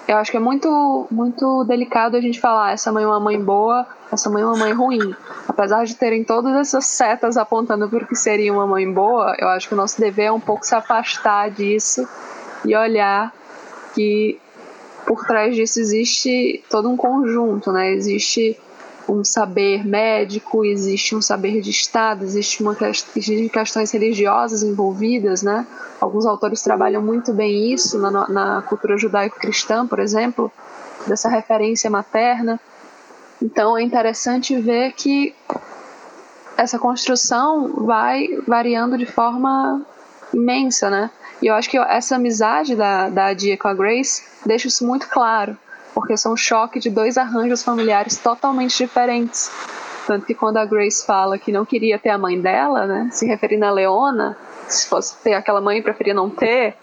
Eu acho que é muito, muito delicado a gente falar essa mãe é uma mãe boa, essa mãe é uma mãe ruim. Apesar de terem todas essas setas apontando para o que seria uma mãe boa, eu acho que o nosso dever é um pouco se afastar disso e olhar que por trás disso existe todo um conjunto, né? Existe um saber médico, existe um saber de Estado, existe uma existem questões religiosas envolvidas, né? Alguns autores trabalham muito bem isso na, na cultura judaico-cristã, por exemplo, dessa referência materna. Então é interessante ver que essa construção vai variando de forma imensa, né? E eu acho que essa amizade da, da Dia com a Grace deixa isso muito claro, porque são um choque de dois arranjos familiares totalmente diferentes. Tanto que quando a Grace fala que não queria ter a mãe dela, né, se referindo a Leona, se fosse ter aquela mãe preferia não ter,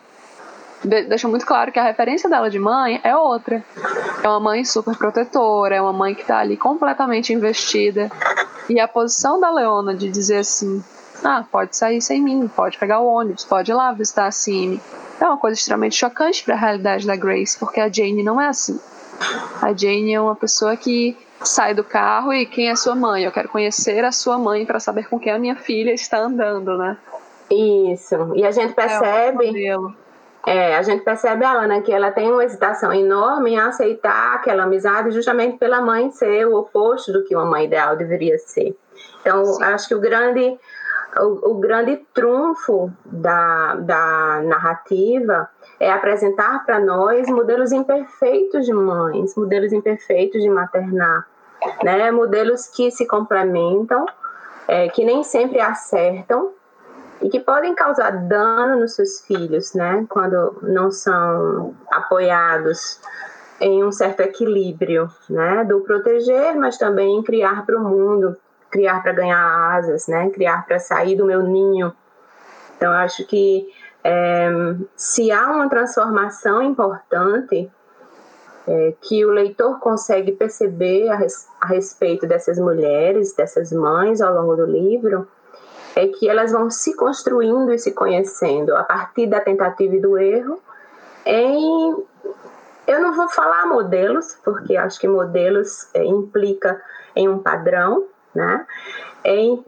deixa muito claro que a referência dela de mãe é outra. É uma mãe super protetora, é uma mãe que está ali completamente investida. E a posição da Leona de dizer assim: ah, pode sair sem mim, pode pegar o ônibus, pode ir lá visitar a Cine. É uma coisa extremamente chocante para a realidade da Grace, porque a Jane não é assim. A Jane é uma pessoa que sai do carro e quem é sua mãe? Eu quero conhecer a sua mãe para saber com quem a minha filha está andando, né? Isso. E a gente é percebe. É, a gente percebe a Ana que ela tem uma hesitação enorme em aceitar aquela amizade justamente pela mãe ser o oposto do que uma mãe ideal deveria ser. Então, Sim. acho que o grande o, o grande trunfo da, da narrativa é apresentar para nós modelos imperfeitos de mães, modelos imperfeitos de maternar, né? modelos que se complementam, é, que nem sempre acertam e que podem causar dano nos seus filhos, né? quando não são apoiados em um certo equilíbrio, né? do proteger, mas também criar para o mundo criar para ganhar asas, né? Criar para sair do meu ninho. Então, acho que é, se há uma transformação importante é, que o leitor consegue perceber a, res, a respeito dessas mulheres, dessas mães ao longo do livro, é que elas vão se construindo e se conhecendo a partir da tentativa e do erro em eu não vou falar modelos porque acho que modelos é, implica em um padrão né? Em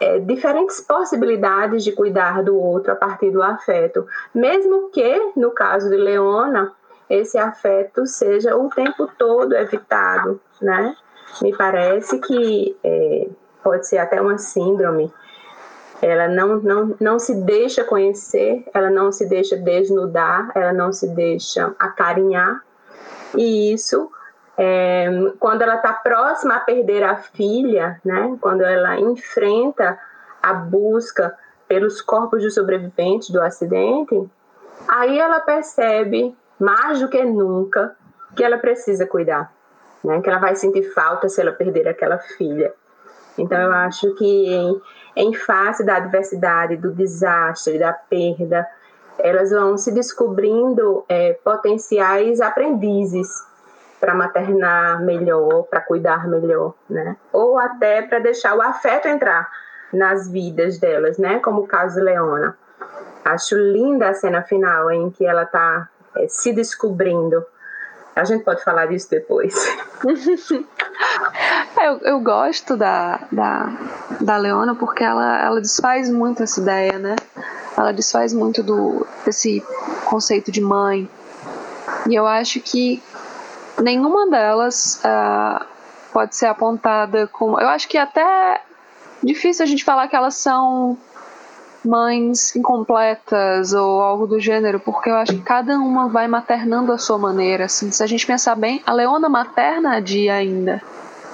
é, diferentes possibilidades de cuidar do outro a partir do afeto, mesmo que, no caso de Leona, esse afeto seja o tempo todo evitado, né? Me parece que é, pode ser até uma síndrome. Ela não, não, não se deixa conhecer, ela não se deixa desnudar, ela não se deixa acarinhar, e isso é, quando ela está próxima a perder a filha, né, quando ela enfrenta a busca pelos corpos dos sobreviventes do acidente, aí ela percebe mais do que nunca que ela precisa cuidar, né, que ela vai sentir falta se ela perder aquela filha. Então eu acho que em, em face da adversidade, do desastre, da perda, elas vão se descobrindo é, potenciais aprendizes para maternar melhor, para cuidar melhor, né? Ou até para deixar o afeto entrar nas vidas delas, né? Como o caso de Leona. Acho linda a cena final em que ela está é, se descobrindo. A gente pode falar disso depois. eu, eu gosto da, da, da Leona porque ela, ela desfaz muito essa ideia, né? Ela desfaz muito do, desse conceito de mãe. E eu acho que nenhuma delas uh, pode ser apontada como. Eu acho que até difícil a gente falar que elas são mães incompletas ou algo do gênero, porque eu acho que cada uma vai maternando a sua maneira. Assim. Se a gente pensar bem, a Leona materna a Dia ainda.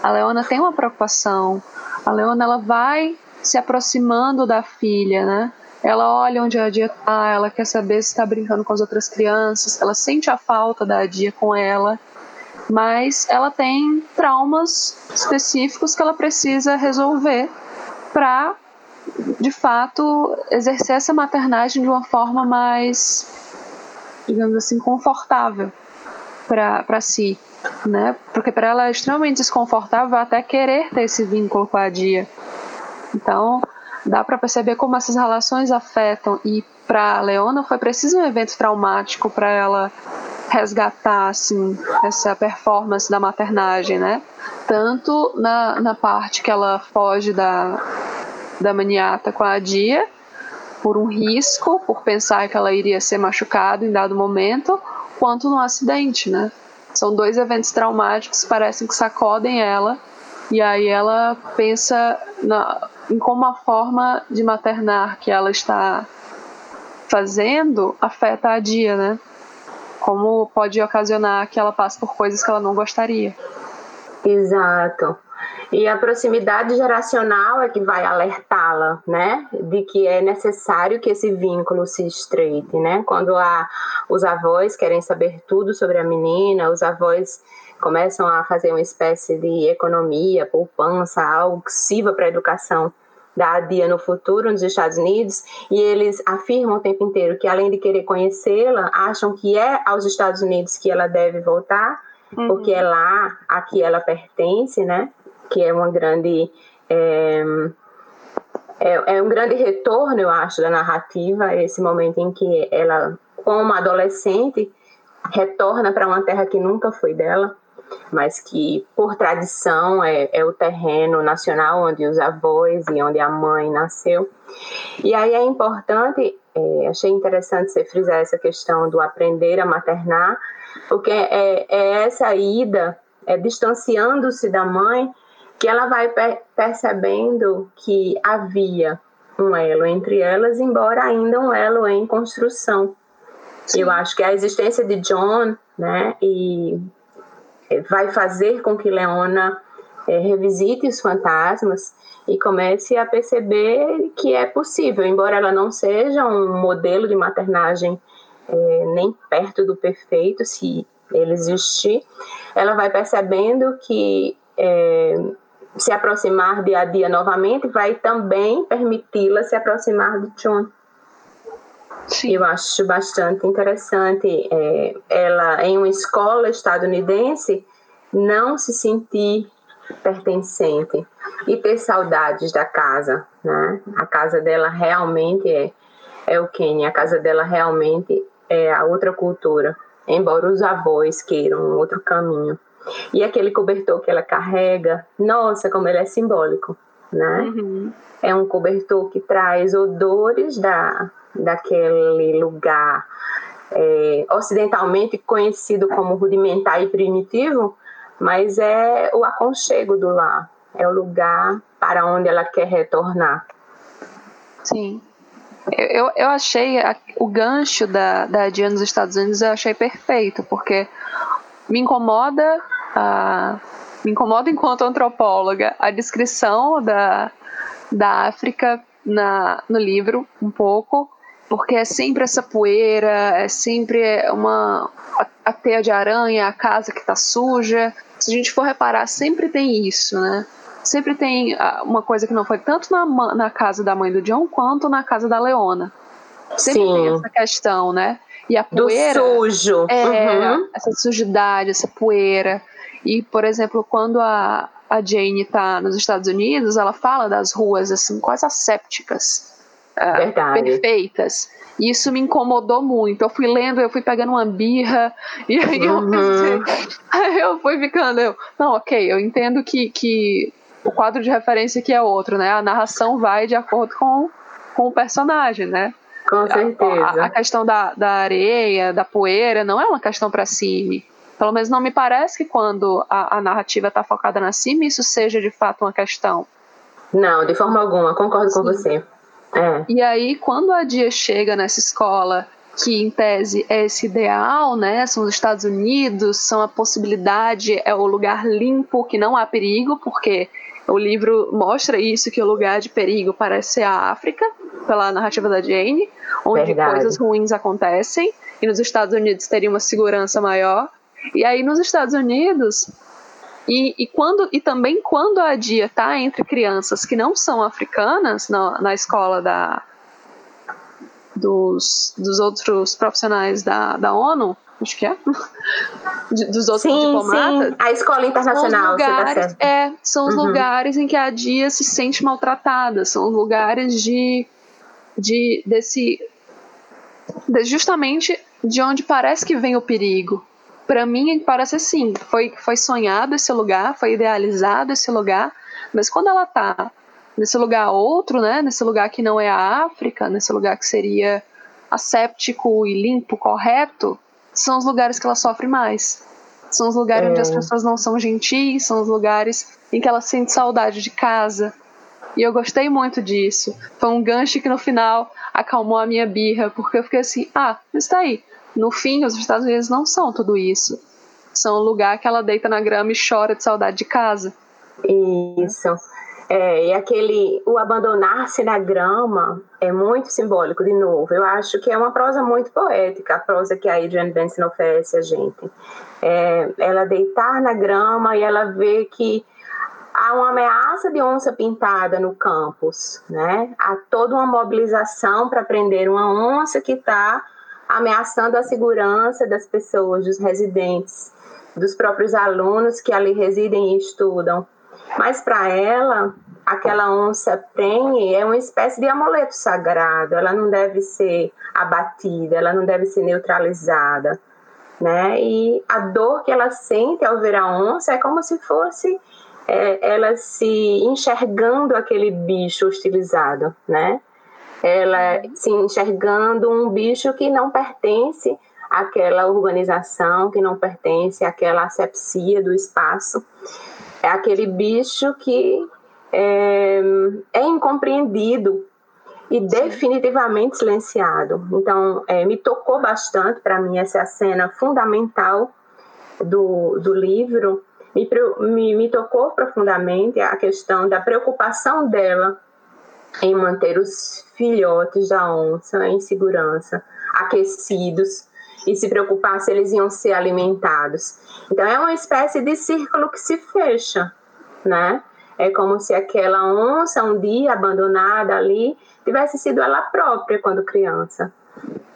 A Leona tem uma preocupação. A Leona ela vai se aproximando da filha, né? Ela olha onde a Dia tá, ela quer saber se está brincando com as outras crianças, ela sente a falta da Dia com ela mas ela tem traumas específicos que ela precisa resolver para, de fato, exercer essa maternagem de uma forma mais, digamos assim, confortável para si, né? Porque para ela é extremamente desconfortável até querer ter esse vínculo com a Dia. Então, dá para perceber como essas relações afetam e para Leona foi preciso um evento traumático para ela resgatar assim, essa performance da maternagem, né? Tanto na, na parte que ela foge da, da maniata com a Dia, por um risco, por pensar que ela iria ser machucada em dado momento, quanto no acidente, né? São dois eventos traumáticos parecem que sacodem ela, e aí ela pensa na, em como a forma de maternar que ela está fazendo afeta a Dia, né? Como pode ocasionar que ela passe por coisas que ela não gostaria. Exato. E a proximidade geracional é que vai alertá-la, né, de que é necessário que esse vínculo se estreite, né? Quando a, os avós querem saber tudo sobre a menina, os avós começam a fazer uma espécie de economia, poupança, algo que sirva para a educação da dia no futuro nos Estados Unidos e eles afirmam o tempo inteiro que além de querer conhecê-la, acham que é aos Estados Unidos que ela deve voltar, uhum. porque é lá a que ela pertence, né? Que é uma grande é, é, é um grande retorno, eu acho, da narrativa, esse momento em que ela, como adolescente, retorna para uma terra que nunca foi dela mas que por tradição é, é o terreno nacional onde os avós e onde a mãe nasceu. E aí é importante, é, achei interessante você frisar essa questão do aprender a maternar, porque é, é essa ida, é distanciando-se da mãe, que ela vai per percebendo que havia um elo entre elas, embora ainda um elo em construção. Sim. Eu acho que a existência de John, né, e vai fazer com que Leona é, revisite os fantasmas e comece a perceber que é possível, embora ela não seja um modelo de maternagem é, nem perto do perfeito, se ele existir, ela vai percebendo que é, se aproximar dia a dia novamente vai também permiti-la se aproximar de John. Sim. Eu acho bastante interessante é, ela, em uma escola estadunidense, não se sentir pertencente e ter saudades da casa, né? A casa dela realmente é, é o Quênia, a casa dela realmente é a outra cultura, embora os avós queiram um outro caminho. E aquele cobertor que ela carrega, nossa, como ele é simbólico, né? Uhum. É um cobertor que traz odores da, daquele lugar é, ocidentalmente conhecido como rudimentar e primitivo, mas é o aconchego do lar, é o lugar para onde ela quer retornar. Sim. Eu, eu achei a, o gancho da, da Dia nos Estados Unidos, eu achei perfeito, porque me incomoda, a, me incomoda enquanto antropóloga a descrição da, da África na, no livro, um pouco, porque é sempre essa poeira, é sempre uma a, a teia de aranha, a casa que está suja. Se a gente for reparar, sempre tem isso, né? Sempre tem ah, uma coisa que não foi tanto na, na casa da mãe do John quanto na casa da Leona. Sempre Sim. tem essa questão, né? E a poeira. Do sujo. É, uhum. essa sujidade, essa poeira. E, por exemplo, quando a, a Jane está nos Estados Unidos, ela fala das ruas assim, quase assépticas uh, perfeitas. E isso me incomodou muito. Eu fui lendo, eu fui pegando uma birra, e aí eu uhum. pensei, aí eu fui ficando, eu, não, ok, eu entendo que, que o quadro de referência aqui é outro, né? A narração vai de acordo com, com o personagem, né? Com certeza. A, a questão da, da areia, da poeira, não é uma questão para cima. Pelo menos não me parece que quando a, a narrativa está focada na cima, isso seja de fato uma questão. Não, de forma alguma, concordo Sim. com você. É. E aí, quando a Dia chega nessa escola, que em tese é esse ideal, né? São os Estados Unidos, são a possibilidade, é o lugar limpo, que não há perigo, porque o livro mostra isso, que o lugar de perigo parece ser a África, pela narrativa da Jane, onde Verdade. coisas ruins acontecem, e nos Estados Unidos teria uma segurança maior. E aí, nos Estados Unidos, e, e, quando, e também quando a dia está entre crianças que não são africanas na, na escola da, dos, dos outros profissionais da, da ONU, acho que é, de, dos outros sim, diplomatas. Sim. A escola internacional, são os lugares, tá é, são os uhum. lugares em que a dia se sente maltratada, são os lugares de, de desse de, justamente de onde parece que vem o perigo, para mim parece assim, foi, foi sonhado esse lugar, foi idealizado esse lugar, mas quando ela tá nesse lugar outro, né, nesse lugar que não é a África, nesse lugar que seria asséptico e limpo, correto, são os lugares que ela sofre mais. São os lugares é. onde as é. pessoas não são gentis, são os lugares em que ela sente saudade de casa. E eu gostei muito disso. Foi um gancho que no final acalmou a minha birra, porque eu fiquei assim: ah, mas tá aí no fim, os Estados Unidos não são tudo isso. São um lugar que ela deita na grama e chora de saudade de casa. Isso. É, e aquele, o abandonar-se na grama é muito simbólico, de novo. Eu acho que é uma prosa muito poética, a prosa que a Adrienne Benson oferece a gente. É, ela deitar na grama e ela vê que há uma ameaça de onça pintada no campus, né? Há toda uma mobilização para prender uma onça que está ameaçando a segurança das pessoas, dos residentes, dos próprios alunos que ali residem e estudam. Mas para ela, aquela onça prenhe é uma espécie de amuleto sagrado, ela não deve ser abatida, ela não deve ser neutralizada. Né? E a dor que ela sente ao ver a onça é como se fosse é, ela se enxergando aquele bicho hostilizado, né? Ela se enxergando um bicho que não pertence àquela urbanização, que não pertence àquela asepsia do espaço. É aquele bicho que é, é incompreendido e definitivamente silenciado. Então, é, me tocou bastante para mim essa cena fundamental do, do livro, me, me, me tocou profundamente a questão da preocupação dela em manter os filhotes da onça em segurança, aquecidos e se preocupar se eles iam ser alimentados. Então é uma espécie de círculo que se fecha, né? É como se aquela onça um dia abandonada ali tivesse sido ela própria quando criança.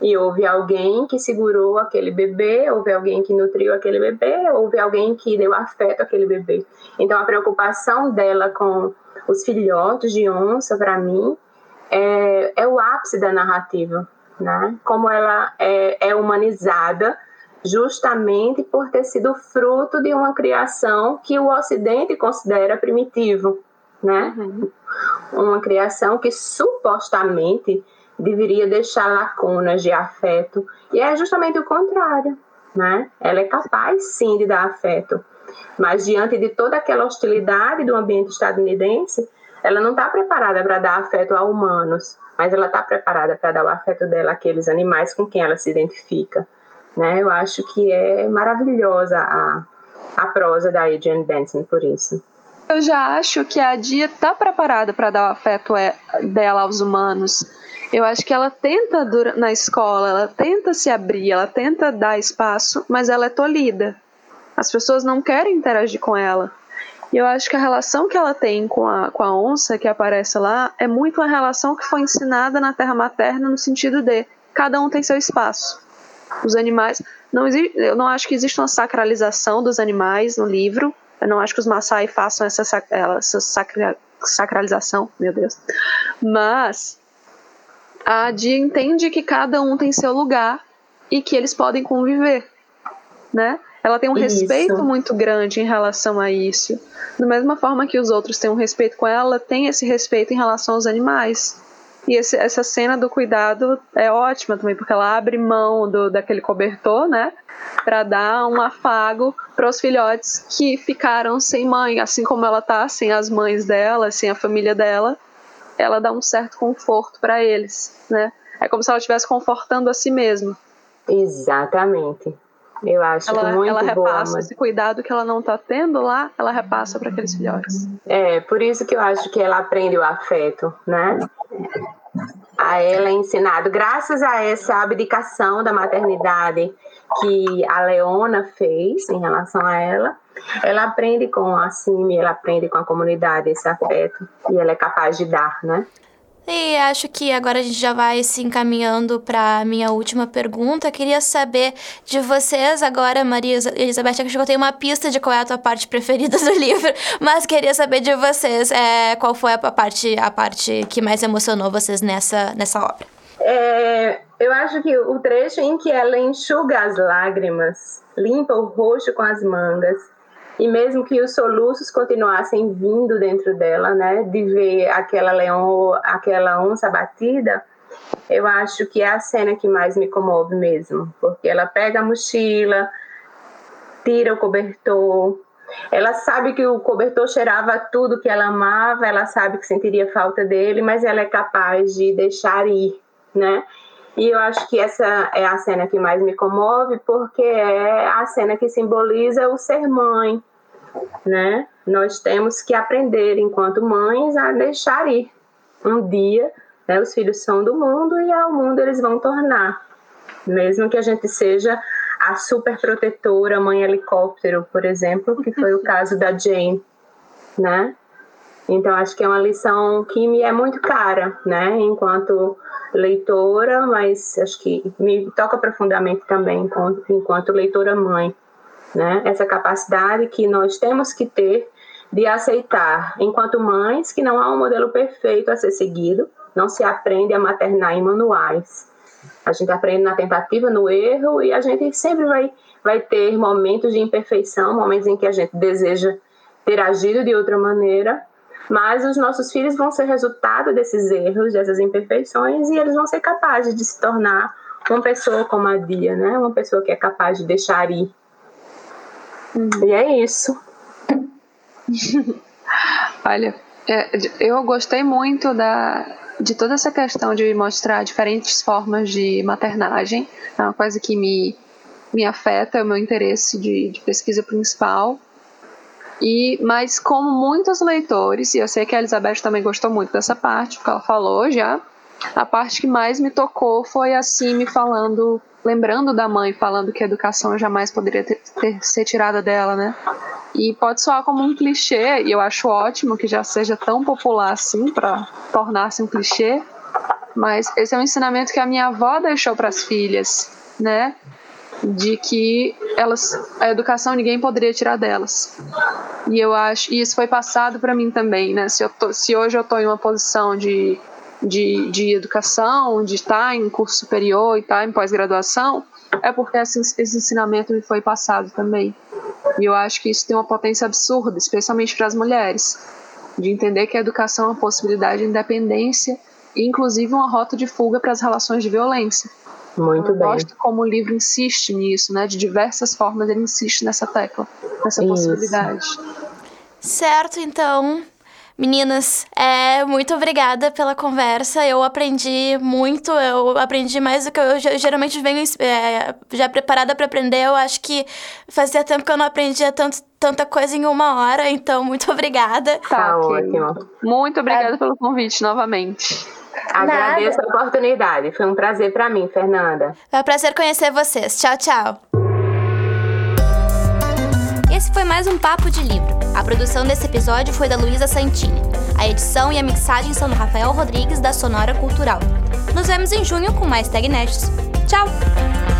E houve alguém que segurou aquele bebê, houve alguém que nutriu aquele bebê, houve alguém que deu afeto àquele bebê. Então a preocupação dela com os filhotes de onça, para mim, é, é, o ápice da narrativa, né? Como ela é, é humanizada justamente por ter sido fruto de uma criação que o Ocidente considera primitivo, né? Uhum. Uma criação que supostamente deveria deixar lacunas de afeto. E é justamente o contrário, né? Ela é capaz sim de dar afeto, mas diante de toda aquela hostilidade do ambiente estadunidense, ela não está preparada para dar afeto a humanos, mas ela está preparada para dar o afeto dela àqueles animais com quem ela se identifica. Né? Eu acho que é maravilhosa a, a prosa da Adrienne Benson por isso. Eu já acho que a Dia está preparada para dar o afeto é, dela aos humanos eu acho que ela tenta na escola, ela tenta se abrir, ela tenta dar espaço, mas ela é tolhida. As pessoas não querem interagir com ela. E eu acho que a relação que ela tem com a, com a onça que aparece lá é muito uma relação que foi ensinada na terra materna no sentido de cada um tem seu espaço. Os animais. Não existe, eu não acho que existe uma sacralização dos animais no livro. Eu não acho que os Maasai façam essa, essa sacralização, meu Deus. Mas a Dia entende que cada um tem seu lugar e que eles podem conviver, né? Ela tem um isso. respeito muito grande em relação a isso. Da mesma forma que os outros têm um respeito com ela, ela tem esse respeito em relação aos animais. E esse, essa cena do cuidado é ótima também, porque ela abre mão do, daquele cobertor, né? Para dar um afago para os filhotes que ficaram sem mãe, assim como ela tá sem as mães dela, sem a família dela ela dá um certo conforto para eles, né? É como se ela estivesse confortando a si mesma. Exatamente. Eu acho ela, muito ela boa. repassa esse cuidado que ela não está tendo lá, ela repassa para aqueles filhotes. É, por isso que eu acho que ela aprende o afeto, né? A ela é ensinado, graças a essa abdicação da maternidade que a Leona fez em relação a ela, ela aprende com a CIMI, ela aprende com a comunidade esse afeto e ela é capaz de dar, né? E acho que agora a gente já vai se encaminhando para minha última pergunta. Queria saber de vocês agora, Maria Elizabeth, acho que eu tenho uma pista de qual é a tua parte preferida do livro, mas queria saber de vocês é, qual foi a parte, a parte que mais emocionou vocês nessa, nessa obra. É, eu acho que o trecho em que ela enxuga as lágrimas, limpa o rosto com as mangas e mesmo que os soluços continuassem vindo dentro dela, né, de ver aquela leão, aquela onça batida, eu acho que é a cena que mais me comove mesmo, porque ela pega a mochila, tira o cobertor, ela sabe que o cobertor cheirava tudo que ela amava, ela sabe que sentiria falta dele, mas ela é capaz de deixar ir, né? E eu acho que essa é a cena que mais me comove, porque é a cena que simboliza o ser mãe, né? Nós temos que aprender, enquanto mães, a deixar ir. Um dia, né, os filhos são do mundo e ao mundo eles vão tornar. Mesmo que a gente seja a super protetora, mãe helicóptero, por exemplo, que foi o caso da Jane, né? Então acho que é uma lição que me é muito cara, né? Enquanto leitora, mas acho que me toca profundamente também enquanto, enquanto leitora mãe, né? Essa capacidade que nós temos que ter de aceitar, enquanto mães, que não há um modelo perfeito a ser seguido, não se aprende a maternar em manuais. A gente aprende na tentativa, no erro, e a gente sempre vai, vai ter momentos de imperfeição, momentos em que a gente deseja ter agido de outra maneira, mas os nossos filhos vão ser resultado desses erros, dessas imperfeições, e eles vão ser capazes de se tornar uma pessoa como a Dia, né? Uma pessoa que é capaz de deixar ir. Uhum. E é isso. Olha, é, eu gostei muito da, de toda essa questão de mostrar diferentes formas de maternagem. É uma coisa que me, me afeta, é o meu interesse de, de pesquisa principal. E, mas como muitos leitores, e eu sei que a Elizabeth também gostou muito dessa parte, porque ela falou já, a parte que mais me tocou foi assim me falando, lembrando da mãe, falando que a educação jamais poderia ter, ter ser tirada dela, né? E pode soar como um clichê, e eu acho ótimo que já seja tão popular assim para tornar-se um clichê, mas esse é um ensinamento que a minha avó deixou para as filhas, né? De que elas a educação ninguém poderia tirar delas. E eu acho, e isso foi passado para mim também, né? Se, eu tô, se hoje eu estou em uma posição de, de, de educação, de estar em curso superior e estar em pós-graduação, é porque esse, esse ensinamento me foi passado também. E eu acho que isso tem uma potência absurda, especialmente para as mulheres, de entender que a educação é uma possibilidade de independência e, inclusive, uma rota de fuga para as relações de violência. Muito eu bem. Gosto como o livro insiste nisso, né? De diversas formas ele insiste nessa tecla, nessa Isso. possibilidade. Certo, então, Meninas, é, muito obrigada pela conversa. Eu aprendi muito, eu aprendi mais do que eu, eu geralmente venho é, já preparada para aprender. Eu acho que fazia tempo que eu não aprendia tanto, tanta coisa em uma hora, então muito obrigada. Tá, tá ótimo. Muito obrigada é. pelo convite novamente. Agradeço Nada. a oportunidade. Foi um prazer para mim, Fernanda. É um prazer conhecer vocês. Tchau, tchau. Esse foi mais um Papo de Livro. A produção desse episódio foi da Luísa Santini. A edição e a mixagem são do Rafael Rodrigues, da Sonora Cultural. Nos vemos em junho com mais Tag Tchau!